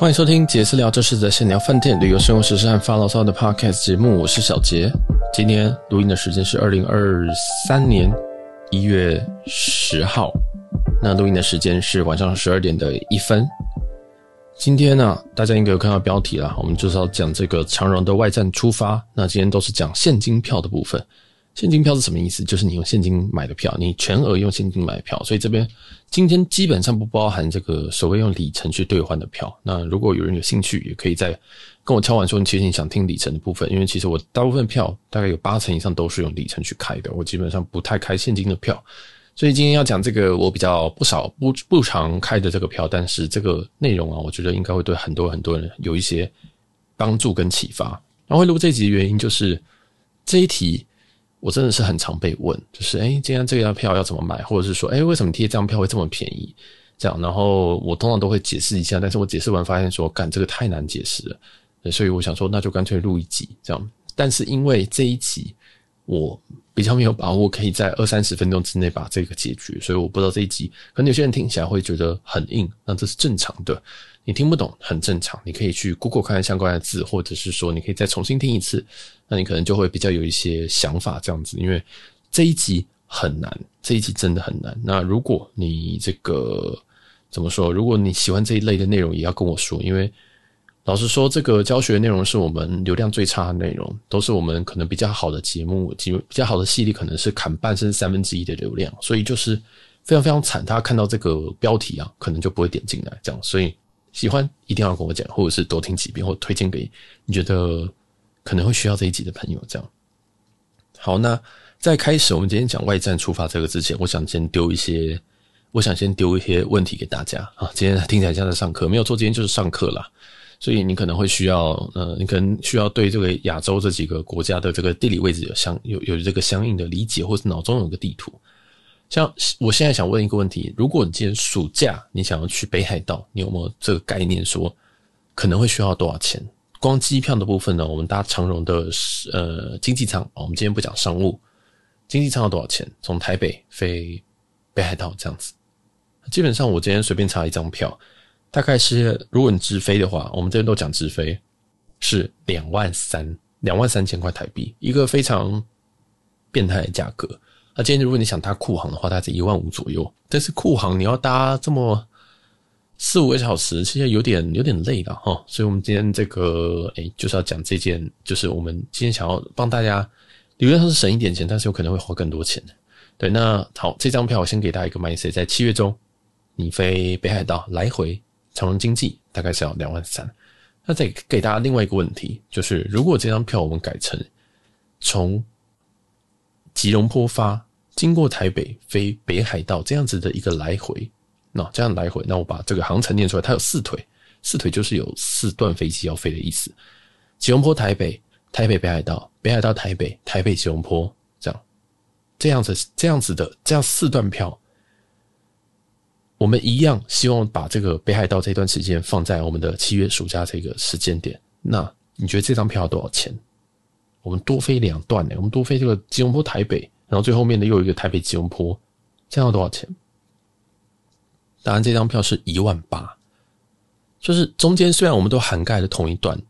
欢迎收听杰私聊，这是在闲聊饭店、旅游、生活、时事和发牢骚的 Podcast 节目。我是小杰，今天录音的时间是二零二三年一月十号，那录音的时间是晚上十二点的一分。今天呢、大家应该有看到标题了，我们就是要讲这个长荣的外站出发。那今天都是讲现金票的部分。现金票是什么意思？就是你用现金买的票，你全额用现金买的票，所以这边今天基本上不包含这个所谓用里程去兑换的票。那如果有人有兴趣，也可以再跟我敲完说，你其实你想听里程的部分，因为其实我大部分票大概有八成以上都是用里程去开的，我基本上不太开现金的票。所以今天要讲这个我比较不少不不常开的这个票，但是这个内容啊，我觉得应该会对很多很多人有一些帮助跟启发。然后会录这集的原因就是这一题。我真的是很常被问，就是哎，今天这张票要怎么买，或者是说，哎，为什么贴这张票会这么便宜？这样，然后我通常都会解释一下，但是我解释完发现说，干这个太难解释了，所以我想说，那就干脆录一集这样。但是因为这一集我比较没有把握可以在二三十分钟之内把这个解决，所以我不知道这一集可能有些人听起来会觉得很硬，那这是正常的。你听不懂很正常，你可以去 Google 看看相关的字，或者是说你可以再重新听一次，那你可能就会比较有一些想法这样子。因为这一集很难，这一集真的很难。那如果你这个怎么说？如果你喜欢这一类的内容，也要跟我说。因为老实说，这个教学内容是我们流量最差的内容，都是我们可能比较好的节目，比较好的系列，可能是砍半甚至三分之一的流量，所以就是非常非常惨。大家看到这个标题啊，可能就不会点进来这样，所以。喜欢一定要跟我讲，或者是多听几遍，或推荐给你觉得可能会需要这一集的朋友。这样好，那在开始我们今天讲外战出发这个之前，我想先丢一些，我想先丢一些问题给大家啊。今天听起来像在上课，没有错，今天就是上课啦。所以你可能会需要，呃，你可能需要对这个亚洲这几个国家的这个地理位置有相有有这个相应的理解，或是脑中有个地图。像我现在想问一个问题：如果你今天暑假你想要去北海道，你有没有这个概念？说可能会需要多少钱？光机票的部分呢？我们搭长荣的呃经济舱，我们今天不讲商务，经济舱要多少钱？从台北飞北海道这样子，基本上我今天随便查一张票，大概是如果你直飞的话，我们这边都讲直飞是两万三，两万三千块台币，一个非常变态的价格。那今天如果你想搭酷航的话，大概是一万五左右。但是酷航你要搭这么四五个小时，其实有点有点累了哈。所以我们今天这个诶、就是要讲这件，就是我们今天想要帮大家理论上是省一点钱，但是有可能会花更多钱。对，那好，这张票我先给大家一个 mindset，在七月中你飞北海道来回长荣经济大概是要两万三。那再给大家另外一个问题，就是如果这张票我们改成从吉隆坡发，经过台北飞北海道这样子的一个来回，那这样来回，那我把这个航程念出来，它有四腿，四腿就是有四段飞机要飞的意思。吉隆坡台北，台北北海道，北海道台北，台北吉隆坡，这样，这样子这样子的这样四段票，我们一样希望把这个北海道这段时间放在我们的七月暑假这个时间点。那你觉得这张票要多少钱？我们多飞两段呢？我们多飞这个吉隆坡台北，然后最后面的又有一个台北吉隆坡，这样要多少钱？当然，这张票是一万八，就是中间虽然我们都涵盖了同一段，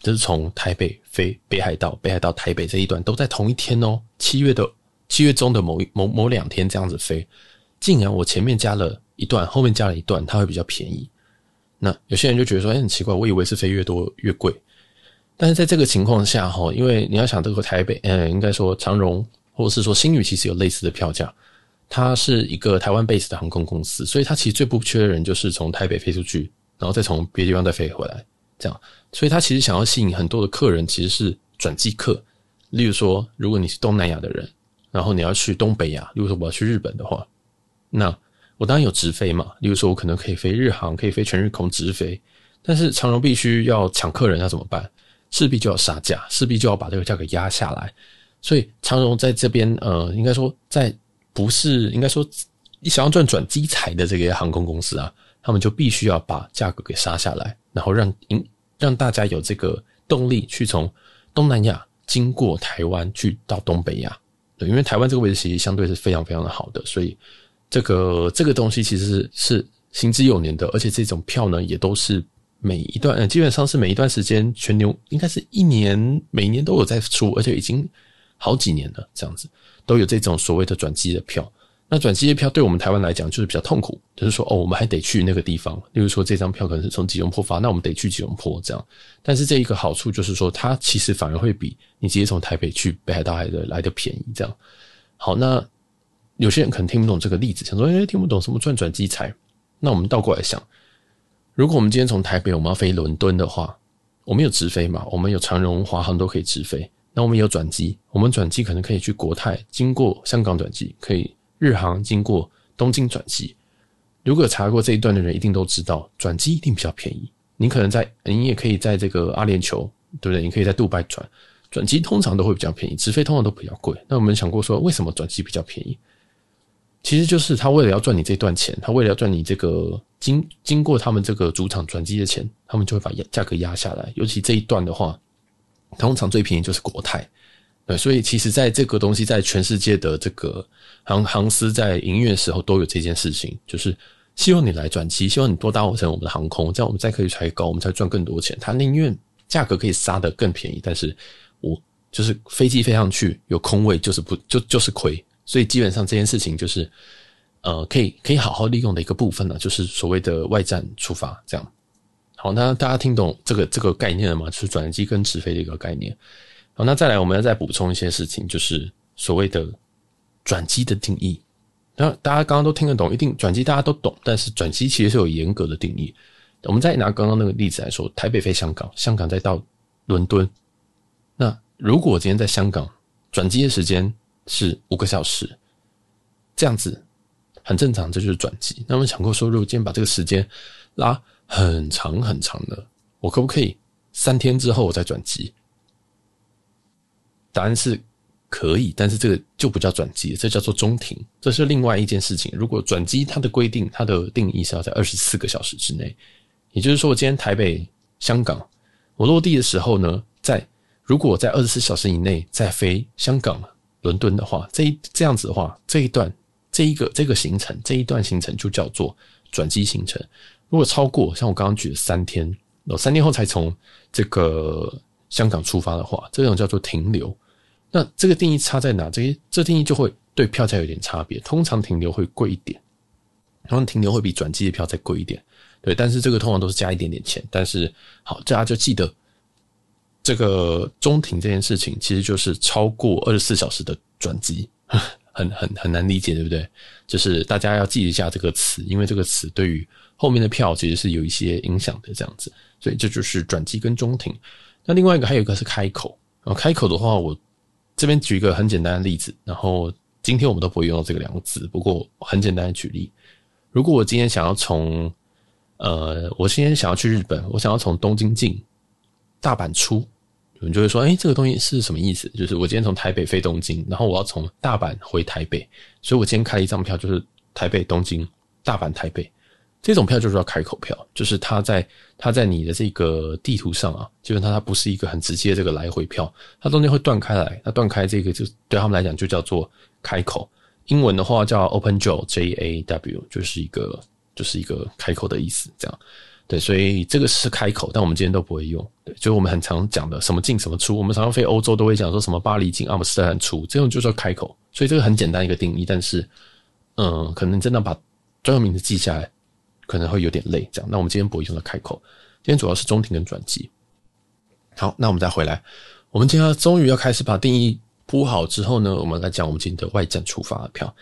就是从台北飞北海道，北海道台北这一段都在同一天哦，七月的七月中的某一某某两天这样子飞，竟然我前面加了一段，后面加了一段，它会比较便宜。那有些人就觉得说，哎，很奇怪，我以为是飞越多越贵。但是在这个情况下，哈，因为你要想这个台北，嗯，应该说长荣或者是说星宇，其实有类似的票价。它是一个台湾 base 的航空公司，所以它其实最不缺的人就是从台北飞出去，然后再从别的地方再飞回来，这样。所以它其实想要吸引很多的客人，其实是转机客。例如说，如果你是东南亚的人，然后你要去东北亚，例如说我要去日本的话，那我当然有直飞嘛。例如说，我可能可以飞日航，可以飞全日空直飞，但是长荣必须要抢客人，要怎么办？势必就要杀价，势必就要把这个价格压下来，所以长荣在这边，呃，应该说在不是应该说你想要赚转机财的这个航空公司啊，他们就必须要把价格给杀下来，然后让让大家有这个动力去从东南亚经过台湾去到东北亚，对，因为台湾这个位置其实相对是非常非常的好的，所以这个这个东西其实是是行之有年的，而且这种票呢也都是每一段，基本上是每一段时间全牛应该是一年，每年都有在出，而且已经好几年了，这样子都有这种所谓的转机的票。那转机的票对我们台湾来讲就是比较痛苦，就是说哦，我们还得去那个地方，例如说这张票可能是从吉隆坡发，那我们得去吉隆坡这样。但是这一个好处就是说，它其实反而会比你直接从台北去北海道来的来的便宜这样。好，那有些人可能听不懂这个例子，想说诶，听不懂什么赚转机财。那我们倒过来想，如果我们今天从台北我们要飞伦敦的话，我们有直飞嘛？我们有长荣、华航都可以直飞。那我们有转机，我们转机可能可以去国泰，经过香港转机可以。日航经过东京转机，如果查过这一段的人一定都知道，转机一定比较便宜。你可能在，你也可以在这个阿联酋，对不对？你可以在杜拜转，转机通常都会比较便宜，直飞通常都比较贵。那我们想过说，为什么转机比较便宜？其实就是他为了要赚你这段钱，他为了要赚你这个经经过他们这个主场转机的钱，他们就会把价格压下来。尤其这一段的话，通常最便宜就是国泰。对，所以其实，在这个东西在全世界的这个航航司在营运的时候，都有这件事情，就是希望你来转机，希望你多搭乘我们的航空，这样我们再可以抬高，我们才赚更多钱。他宁愿价格可以杀得更便宜，但是我就是飞机飞上去有空位，就是不就就是亏。所以基本上这件事情就是呃，可以可以好好利用的一个部分呢，就是所谓的外站出发这样。好，那大家听懂这个这个概念了吗？就是转机跟直飞的一个概念。好，那再来，我们要再补充一些事情，就是所谓的转机的定义。那大家刚刚都听得懂，一定转机大家都懂，但是转机其实是有严格的定义。我们再拿刚刚那个例子来说，台北飞香港，香港再到伦敦。那如果今天在香港转机的时间是五个小时，这样子很正常，这就是转机。那我们想过说，如果今天把这个时间拉很长很长的，我可不可以三天之后我再转机？答案是可以，但是这个就不叫转机，这叫做中停，这是另外一件事情。如果转机，它的规定，它的定义是要在二十四个小时之内，也就是说，我今天台北、香港，我落地的时候呢，在如果在二十四小时以内再飞香港、伦敦的话，这一这样子的话，这一段这一个这个行程这一段行程就叫做转机行程。如果超过像我刚刚举的三天，我三天后才从这个香港出发的话，这种叫做停留。那这个定义差在哪？这些这定义就会对票价有点差别。通常停留会贵一点，通常停留会比转机的票再贵一点。对，但是这个通常都是加一点点钱。但是好，大家就记得这个中停这件事情，其实就是超过二十四小时的转机，很很很难理解，对不对？就是大家要记一下这个词，因为这个词对于后面的票其实是有一些影响的，这样子。所以这就是转机跟中停。那另外一个还有一个是开口，然后开口的话我。这边举一个很简单的例子，然后今天我们都不会用到这个两个字，不过很简单的举例，如果我今天想要从，呃，我今天想要去日本，我想要从东京进，大阪出，有人就会说，哎，这个东西是什么意思？就是我今天从台北飞东京，然后我要从大阪回台北，所以我今天开了一张票，就是台北东京，大阪台北。这种票就是要开口票，就是它在它在你的这个地图上啊，基本上它不是一个很直接的这个来回票，它中间会断开来，它断开这个就对他们来讲就叫做开口。英文的话叫 open jaw，J A W，就是一个就是一个开口的意思，这样。对，所以这个是开口，但我们今天都不会用。对，就是我们很常讲的什么进什么出，我们常常飞欧洲都会讲说什么巴黎进，阿姆斯特丹出，这种就叫开口。所以这个很简单一个定义，但是嗯，可能真的把专有名词记下来。可能会有点累，这样。那我们今天不会用到开口，今天主要是中停跟转机。好，那我们再回来，我们今天终于要开始把定义铺好之后呢，我们来讲我们今天的外站出发的票。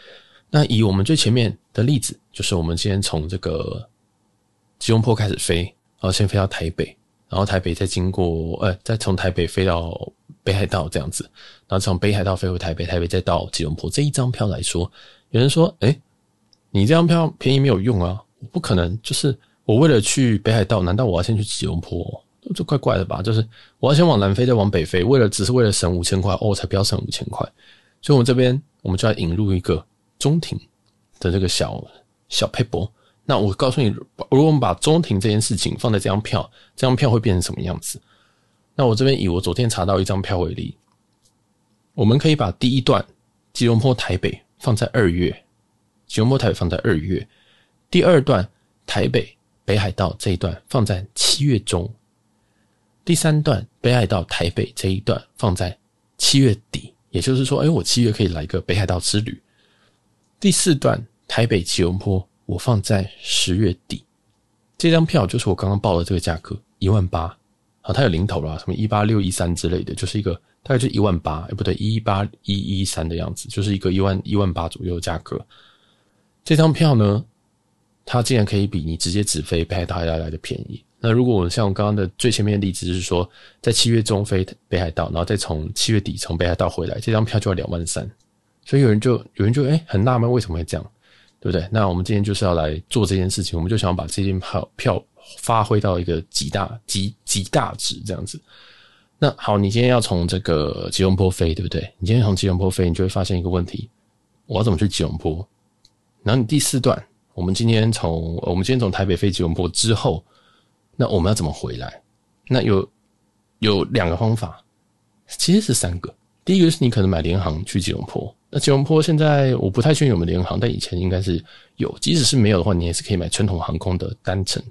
那以我们最前面的例子，就是我们今天从这个吉隆坡开始飞，然后先飞到台北，然后台北再经过，呃，再从台北飞到北海道这样子，然后从北海道飞回台北，台北再到吉隆坡。这一张票来说，有人说，诶，你这张票便宜没有用啊。不可能，就是我为了去北海道，难道我要先去吉隆坡？这怪怪的吧？就是我要先往南飞，再往北飞，为了只是为了省五千块，哦，我才不要省五千块。所以，我们这边我们就要引入一个中庭的这个小小撇步。那我告诉你，如果我们把中庭这件事情放在这张票，这张票会变成什么样子？那我这边以我昨天查到一张票为例，我们可以把第一段吉隆坡台北放在二月，吉隆坡台北放在二月。第二段台北北海道这一段放在七月中，第三段北海道台北这一段放在七月底，也就是说，哎，我七月可以来一个北海道之旅。第四段台北吉隆坡，我放在十月底。这张票就是我刚刚报的这个价格，一万八。啊，它有零头啦，什么一八六一三之类的，就是一个大概就一万八，哎，不对，一八一一三的样子，就是一个一万一万八左右的价格。这张票呢，它竟然可以比你直接直飞北海道要来的便宜。那如果我像我刚刚的最前面的例子是说，在七月中飞北海道，然后再从七月底从北海道回来，这张票就要两万三。所以有人就有人就哎、很纳闷为什么会这样，对不对？那我们今天就是要来做这件事情，我们就想要把这件票票。发挥到一个极大极极大值这样子。那好，你今天要从这个吉隆坡飞，对不对？你今天从吉隆坡飞，你就会发现一个问题：我要怎么去吉隆坡？然后你第四段，我们今天从我们今天从台北飞吉隆坡之后，那我们要怎么回来？那有有两个方法，其实是三个。第一个是你可能买联航去吉隆坡。那吉隆坡现在我不太确定有没有联航，但以前应该是有。即使是没有的话，你也是可以买传统航空的单程。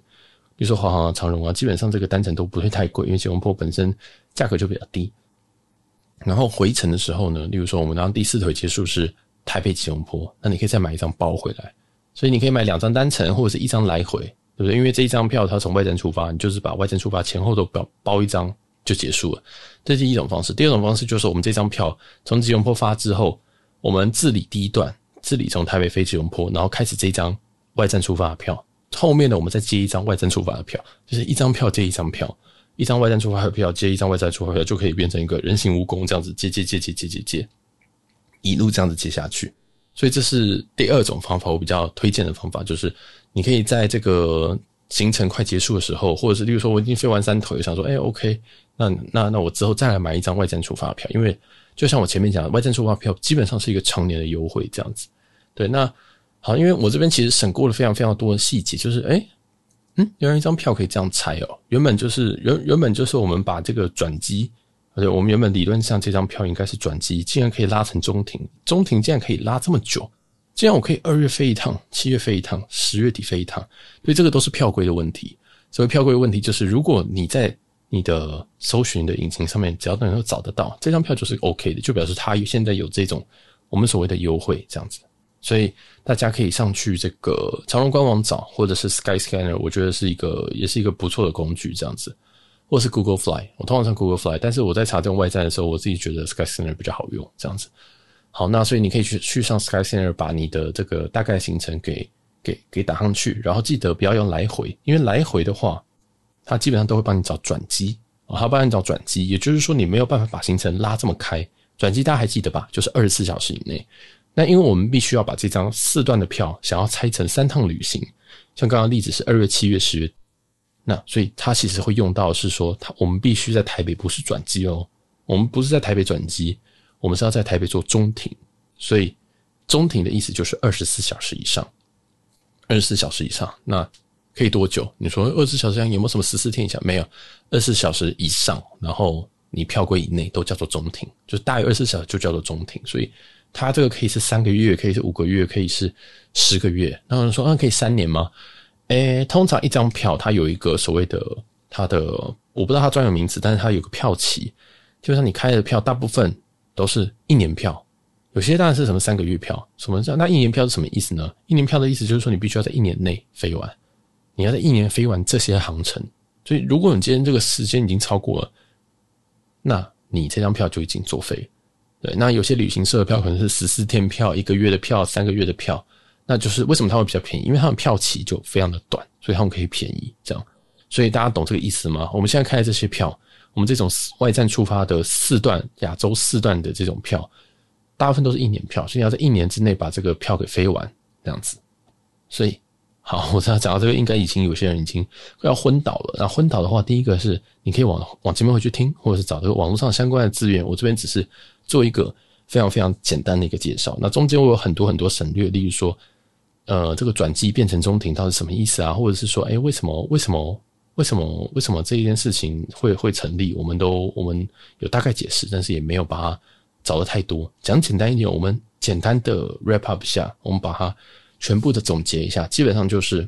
比如说华航啊、长荣啊，基本上这个单程都不会太贵，因为吉隆坡本身价格就比较低。然后回程的时候呢，例如说我们当第四腿结束是台北吉隆坡，那你可以再买一张包回来，所以你可以买两张单程或者是一张来回，对不对？因为这一张票它从外站出发，你就是把外站出发前后都包包一张就结束了，这是一种方式。第二种方式就是我们这张票从吉隆坡发之后，我们自理第一段，自理从台北飞吉隆坡，然后开始这张外站出发的票。后面呢，我们再接一张外站出发的票，就是一张票接一张票，一张外站出发的票接一张外站出发的票，就可以变成一个人形蜈蚣这样子接接接接接接接，一路这样子接下去。所以这是第二种方法，我比较推荐的方法，就是你可以在这个行程快结束的时候，或者是例如说我已经飞完三腿，想说，哎，OK，那那那我之后再来买一张外站出发票，因为就像我前面讲的，外站出发票基本上是一个常年的优惠这样子。对，那。好，因为我这边其实审过了非常非常多的细节，就是哎，嗯，原来一张票可以这样拆哦。原本就是原原本就是我们把这个转机，而且我们原本理论上这张票应该是转机，竟然可以拉成中停，中停竟然可以拉这么久，这样我可以二月飞一趟，七月飞一趟，十月底飞一趟，所以这个都是票规的问题。所谓票规的问题，就是如果你在你的搜寻的引擎上面只要能够找得到这张票，就是 OK 的，就表示它现在有这种我们所谓的优惠这样子。所以大家可以上去这个长荣官网找，或者是 Skyscanner，我觉得是一个也是一个不错的工具，这样子，或是 Google Fly，我通常上 Google Fly，但是我在查这种外站的时候，我自己觉得 Skyscanner 比较好用，这样子。好，那所以你可以去去上 Skyscanner，把你的这个大概行程给给给打上去，然后记得不要用来回，因为来回的话，它基本上都会帮你找转机啊，它帮你找转机，也就是说你没有办法把行程拉这么开，转机大家还记得吧？就是二十四小时以内。那因为我们必须要把这张四段的票想要拆成三趟旅行，像刚刚例子是二月、七月、十月，那所以它其实会用到是说，它我们必须在台北不是转机哦，我们不是在台北转机，我们是要在台北做中停，所以中停的意思就是二十四小时以上，二十四小时以上，那可以多久？你说二十四小时上有没有什么十四天以下？没有，二十四小时以上，然后你票柜以内都叫做中停，就大于二十四小时就叫做中停，所以。它这个可以是三个月，可以是五个月，可以是十个月。那有人说，那可以三年吗？诶，通常一张票它有一个所谓的它的，我不知道它专有名词，但是它有个票期。基本上你开的票大部分都是一年票，有些当然是什么三个月票，什么这样？那一年票是什么意思呢？一年票的意思就是说你必须要在一年内飞完，你要在一年飞完这些航程。所以如果你今天这个时间已经超过了，那你这张票就已经作废。对，那有些旅行社的票可能是十四天票、一个月的票、三个月的票，那就是为什么它会比较便宜？因为它的票期就非常的短，所以他们可以便宜这样。所以大家懂这个意思吗？我们现在开的这些票，我们这种外站出发的四段亚洲四段的这种票，大部分都是一年票，所以要在一年之内把这个票给飞完这样子。所以。好，我知道讲到这个，应该已经有些人已经快要昏倒了。那昏倒的话，第一个是你可以往往前面回去听，或者是找这个网络上相关的资源。我这边只是做一个非常非常简单的一个介绍。那中间我有很多很多省略，例如说，呃，这个转机变成中停到底什么意思啊？或者是说，哎，为什么为什么为什么为什么这一件事情会会成立？我们都我们有大概解释，但是也没有把它找得太多。讲简单一点，我们简单的 wrap up 一下，我们把它。全部的总结一下，基本上就是，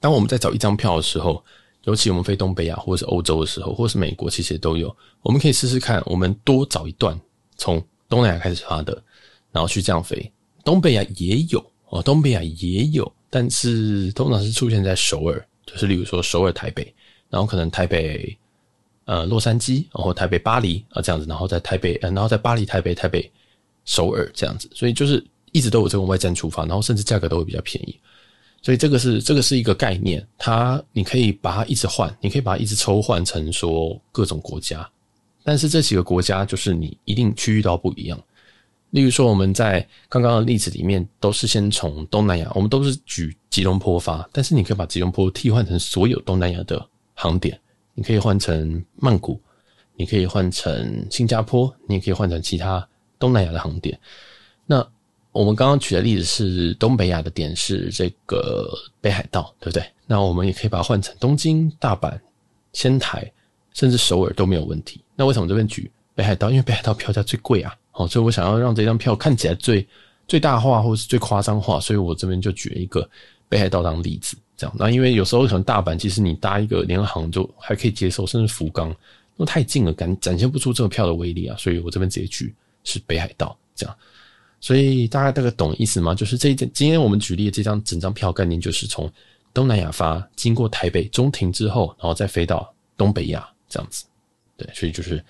当我们在找一张票的时候，尤其我们飞东北亚或者是欧洲的时候，或是美国，其实都有。我们可以试试看，我们多找一段从东南亚开始发的，然后去这样飞。东北亚也有哦，东北亚也有，但是通常是出现在首尔，就是例如说首尔、台北，然后可能台北呃洛杉矶，然后台北巴黎啊这样子，然后在台北，呃，然后在巴黎、台北、台北首尔这样子，所以就是一直都有这种外站出发，然后甚至价格都会比较便宜。所以这个是这个是一个概念，它你可以把它一直换，你可以把它一直抽换成说各种国家，但是这几个国家就是你一定区域到不一样。例如说我们在刚刚的例子里面都是先从东南亚，我们都是举吉隆坡发，但是你可以把吉隆坡替换成所有东南亚的航点，你可以换成曼谷，你可以换成新加坡，你也可以换成其他东南亚的航点，那。我们刚刚举的例子是东北亚的点是这个北海道，对不对？那我们也可以把它换成东京、大阪、仙台，甚至首尔都没有问题。那为什么这边举北海道？因为北海道票价最贵啊！哦，所以我想要让这张票看起来最最大化或是最夸张化，所以我这边就举了一个北海道当例子，这样。那因为有时候可能大阪其实你搭一个联航就还可以接受，甚至福冈那太近了，感展现不出这个票的威力啊，所以我这边直接举是北海道这样。所以大家大概懂意思吗？就是这一件，今天我们举例的这张整张票概念，就是从东南亚发，经过台北中停之后，然后再飞到东北亚这样子。对，所以就是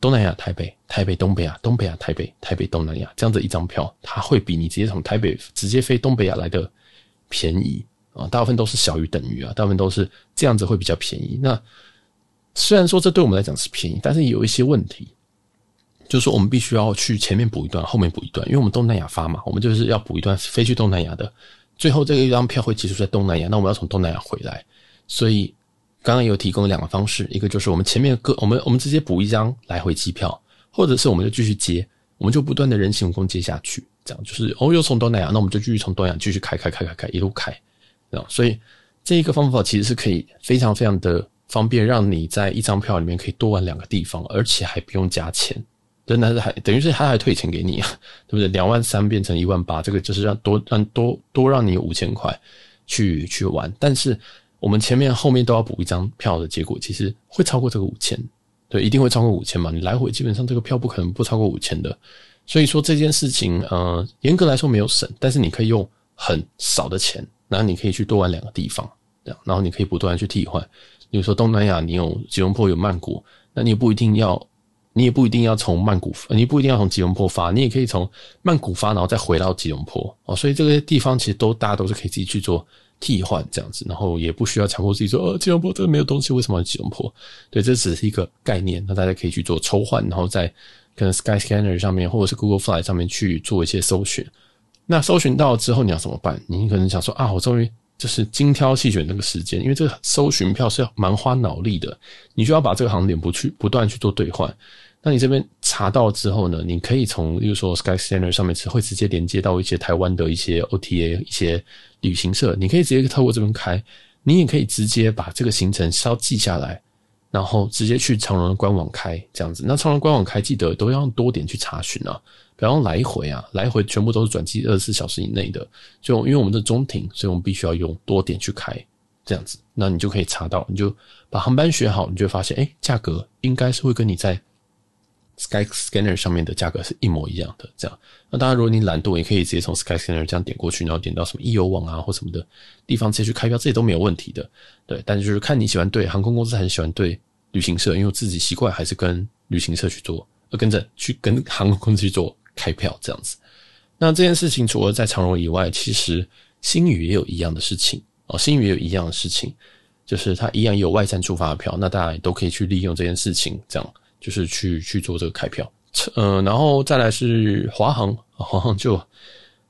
东南亚台北，台北东北亚，东北亚台北，台北东南亚这样子一张票，它会比你直接从台北直接飞东北亚来的便宜啊。大部分都是小于等于啊，大部分都是这样子会比较便宜。那虽然说这对我们来讲是便宜，但是有一些问题。就是说，我们必须要去前面补一段，后面补一段，因为我们东南亚发嘛，我们就是要补一段飞去东南亚的。最后这个一张票会结束在东南亚，那我们要从东南亚回来，所以刚刚有提供两个方式，一个就是我们前面各我们我们直接补一张来回机票，或者是我们就继续接，我们就不断的人行蜈蚣接下去，这样就是哦，又从东南亚，那我们就继续从东南亚继续开开开开开一路开，这样，所以这一个方法其实是可以非常非常的方便，让你在一张票里面可以多玩两个地方，而且还不用加钱。真的是还等于是他还退钱给你啊，对不对？两万三变成一万八，这个就是让多让多多让你五千块去去玩。但是我们前面后面都要补一张票的结果，其实会超过这个五千，对，一定会超过五千嘛。你来回基本上这个票不可能不超过五千的。所以说这件事情，呃，严格来说没有省，但是你可以用很少的钱，然后你可以去多玩两个地方，这样，然后你可以不断去替换。比如说东南亚，你有吉隆坡有曼谷，那你也不一定要。你也不一定要从曼谷，你不一定要从吉隆坡发，你也可以从曼谷发，然后再回到吉隆坡哦。所以这个地方其实都大家都是可以自己去做替换这样子，然后也不需要强迫自己说，呃，吉隆坡这个没有东西，为什么要吉隆坡？对，这只是一个概念，那大家可以去做抽换，然后在可能 Skyscanner 上面或者是 Google Fly 上面去做一些搜寻。那搜寻到之后你要怎么办？你可能想说啊，我终于就是精挑细选那个时间，因为这个搜寻票是要蛮花脑力的，你就要把这个航点不去不断去做兑换。那你这边查到之后呢，你可以从，例如说 Skyscanner 上面是会直接连接到一些台湾的一些 OTA 一些旅行社，你可以直接透过这边开，你也可以直接把这个行程稍记下来，然后直接去长荣的官网开这样子。那长荣官网开记得都要多点去查询啊，比方来回啊，来回全部都是转机二十四小时以内的，就因为我们的中停，所以我们必须要用多点去开这样子，那你就可以查到，你就把航班选好，你就发现，哎，价格应该是会跟你在 Skyscanner 上面的价格是一模一样的，这样。那当然，如果你懒惰，也可以直接从 Skyscanner 这样点过去，然后点到什么易游网啊或什么的地方直接去开票，这些都没有问题的。对，但是就是看你喜欢对航空公司还是喜欢对旅行社，因为我自己习惯还是跟旅行社去做，跟着去跟航空公司去做开票这样子。那这件事情除了在长荣以外，其实星宇也有一样的事情哦，星宇也有一样的事情，就是它一样也有外站出发的票，那大家也都可以去利用这件事情这样。就是去去做这个开票，呃，然后再来是华航，华航就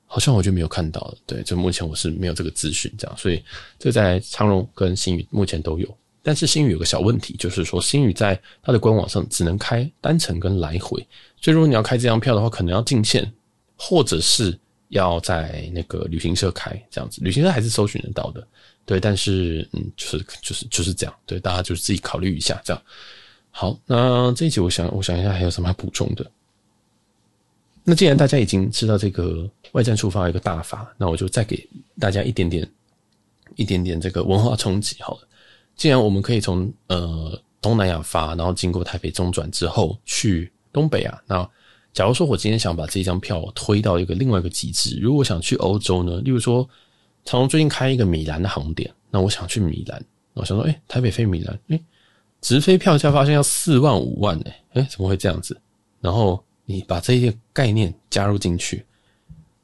好像我就没有看到了，对，就目前我是没有这个资讯，这样，所以这在长荣跟新宇目前都有，但是新宇有个小问题，就是说新宇在它的官网上只能开单程跟来回，所以如果你要开这张票的话，可能要进线，或者是要在那个旅行社开这样子，旅行社还是搜寻得到的，对，但是嗯，就是就是就是这样，对，大家就是自己考虑一下这样。好，那这一集我想，我想一下还有什么要补充的。那既然大家已经知道这个外站触发一个大法，那我就再给大家一点点、一点点这个文化冲击好了。既然我们可以从呃东南亚发，然后经过台北中转之后去东北啊，那假如说我今天想把这张票推到一个另外一个极致，如果想去欧洲呢，例如说长荣最近开一个米兰的航点，那我想去米兰，我想说，哎，台北飞米兰，哎，直飞票价发现要四万五万，哎，哎，怎么会这样子？然后你把这些概念加入进去，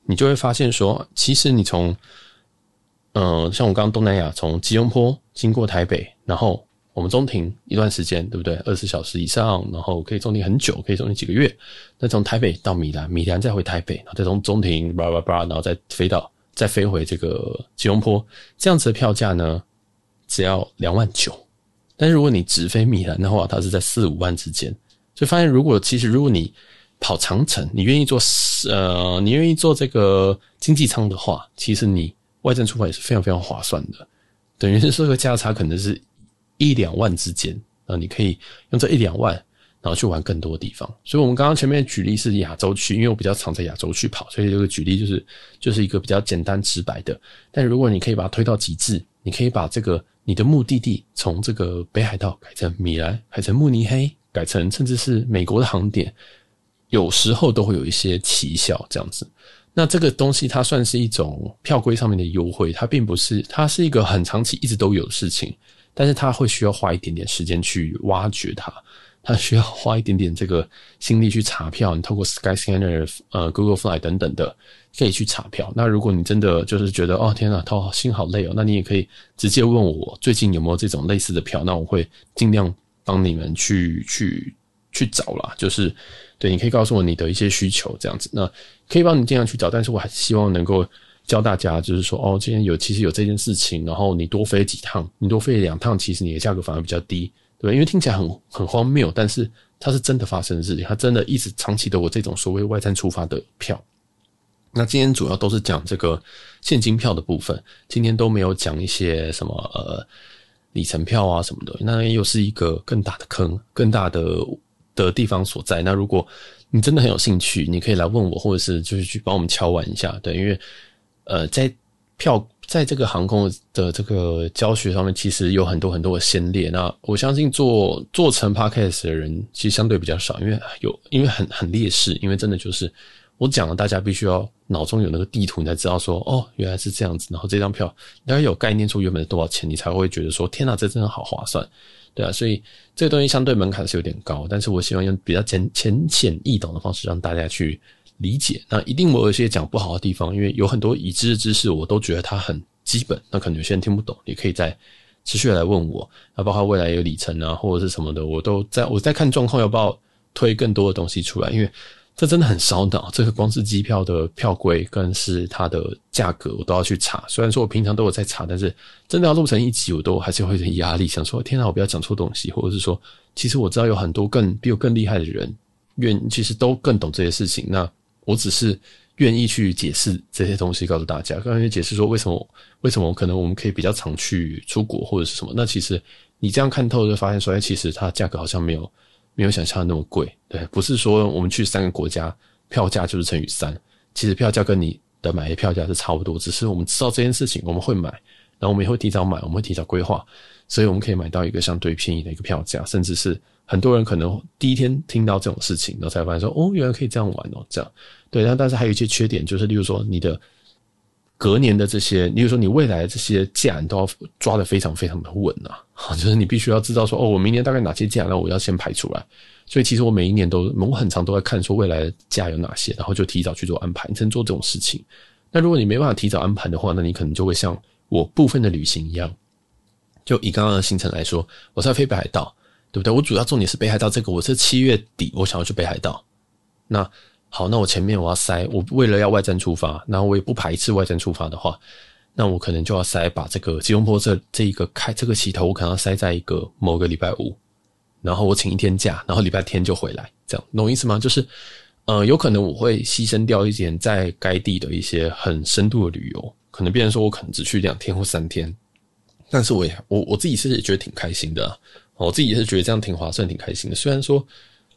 你就会发现说，其实你从嗯，像我刚东南亚从吉隆坡经过台北，然后我们中停一段时间，对不对？二十小时以上，然后可以中停很久，可以中停几个月。那从台北到米兰，米兰再回台北，然后再从中停叭叭叭，然后再飞到再飞回这个吉隆坡，这样子的票价呢，只要两万九。但是如果你直飞米兰的话，它是在四五万之间。就发现，如果其实如果你跑长城，你愿意做呃，你愿意做这个经济舱的话，其实你。外站出发也是非常非常划算的，等于是这个价差可能是一两万之间，啊，你可以用这一两万，然后去玩更多地方。所以，我们刚刚前面举例是亚洲区，因为我比较常在亚洲区跑，所以这个举例就是就是一个比较简单直白的。但如果你可以把它推到极致，你可以把这个你的目的地从这个北海道改成米兰，改成慕尼黑，改成甚至是美国的航点，有时候都会有一些奇效这样子。那这个东西它算是一种票规上面的优惠，它并不是，它是一个很长期一直都有的事情，但是它会需要花一点点时间去挖掘它，它需要花一点点这个心力去查票。你透过 Skyscanner、呃 Google Fly 等等的可以去查票。那如果你真的就是觉得哦天哪，头心好累哦，那你也可以直接问我最近有没有这种类似的票，那我会尽量帮你们去去去找啦，就是。对，你可以告诉我你的一些需求，这样子，那可以帮你尽量去找，但是我还是希望能够教大家，就是说，哦，今天有其实有这件事情，然后你多飞几趟，你多飞两趟，其实你的价格反而比较低，对，因为听起来很很荒谬，但是它是真的发生的事情，它真的一直长期的有这种所谓外站出发的票。那今天主要都是讲这个现金票的部分，今天都没有讲一些什么呃里程票啊什么的，那又是一个更大的坑，更大的。的地方所在。那如果你真的很有兴趣，你可以来问我，或者是就是去帮我们敲完一下，对，因为呃，在票在这个航空的这个教学上面，其实有很多很多的先例。那我相信做做成 Podcast 的人其实相对比较少，因为有因为很很劣势，因为真的就是我讲了，大家必须要脑中有那个地图，你才知道说哦，原来是这样子。然后这张票你要有概念出原本是多少钱，你才会觉得说天哪，这真的好划算。对啊，所以这个东西相对门槛是有点高，但是我希望用比较浅浅显易懂的方式让大家去理解。那一定我有一些讲不好的地方，因为有很多已知的知识，我都觉得它很基本，那可能有些人听不懂，也可以再持续来问我。那包括未来有里程啊，或者是什么的，我都在我在看状况要不要推更多的东西出来，因为。这真的很烧脑，这个光是机票的票规更是它的价格，我都要去查。虽然说我平常都有在查，但是真的要录成一集，我都还是会有点压力，想说天哪，我不要讲错东西，或者是说，其实我知道有很多更比我更厉害的人，愿其实都更懂这些事情。那我只是愿意去解释这些东西，告诉大家，刚才解释说为什么为什么可能我们可以比较常去出国或者是什么。那其实你这样看透就发现说，哎，其实它价格好像没有。没有想象的那么贵，对，不是说我们去三个国家票价就是乘以三，其实票价跟你的买的票价是差不多，只是我们知道这件事情，我们会买，然后我们也会提早买，我们会提早规划，所以我们可以买到一个相对便宜的一个票价，甚至是很多人可能第一天听到这种事情，然后才发现说，哦，原来可以这样玩哦，这样，对，但但是还有一些缺点，就是例如说你的。隔年的这些，例如说你未来的这些价，你都要抓得非常非常的稳啊！就是你必须要知道说，哦，我明年大概哪些价，那我要先排出来。所以其实我每一年都，我很常都在看说未来的价有哪些，然后就提早去做安排。你才能做这种事情。那如果你没办法提早安排的话，那你可能就会像我部分的旅行一样，就以刚刚的行程来说，我是要飞北海道，对不对？我主要重点是北海道这个，我是七月底我想要去北海道，那。好，那我前面我要塞，我为了要外站出发，然后我也不排斥外站出发的话，那我可能就要塞把这个吉隆坡这这一个开这个起头，我可能要塞在一个某个礼拜五，然后我请一天假，然后礼拜天就回来，这样懂意思吗？就是，呃，有可能我会牺牲掉一点在该地的一些很深度的旅游，可能别人说我可能只去两天或三天，但是我也我我自己是觉得挺开心的，我自己也是觉得这样挺划算、挺开心的，虽然说。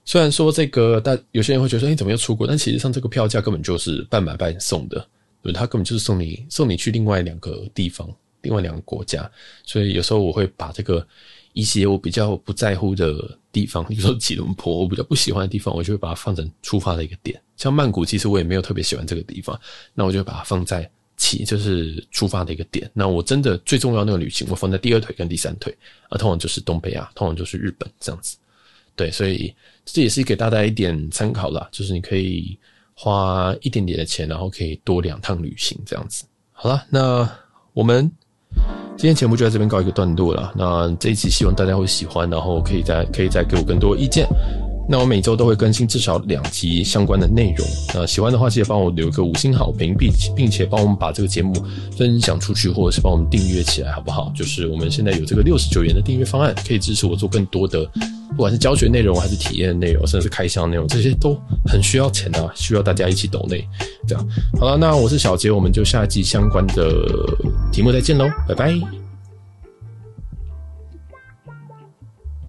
虽然说这个，但有些人会觉得说，你怎么又出国？但其实上这个票价根本就是半买半送的，对，他根本就是送你送你去另外两个地方，另外两个国家，所以有时候我会把这个一些我比较不在乎的地方，比如说吉隆坡，我比较不喜欢的地方，我就会把它放成出发的一个点。像曼谷，其实我也没有特别喜欢这个地方，那我就把它放在起，就是出发的一个点。那我真的最重要那个旅行，我放在第二腿跟第三腿，啊，通常就是东北亚，通常就是日本这样子。对，所以这也是给大家一点参考啦，就是你可以花一点点的钱，然后可以多两趟旅行这样子。好了，那我们今天节目就在这边告一个段落了。那这一集希望大家会喜欢，然后可以再可以再给我更多意见。那我每周都会更新至少两集相关的内容。那喜欢的话，记得帮我留个五星好评，并并且帮我们把这个节目分享出去，或者是帮我们订阅起来，好不好？就是我们现在有这个六十九元的订阅方案，可以支持我做更多的，不管是教学内容还是体验内容，甚至是开箱内容，这些都很需要钱啊，需要大家一起抖内。这样好了，那我是小杰，我们就下一集相关的题目再见喽，拜拜。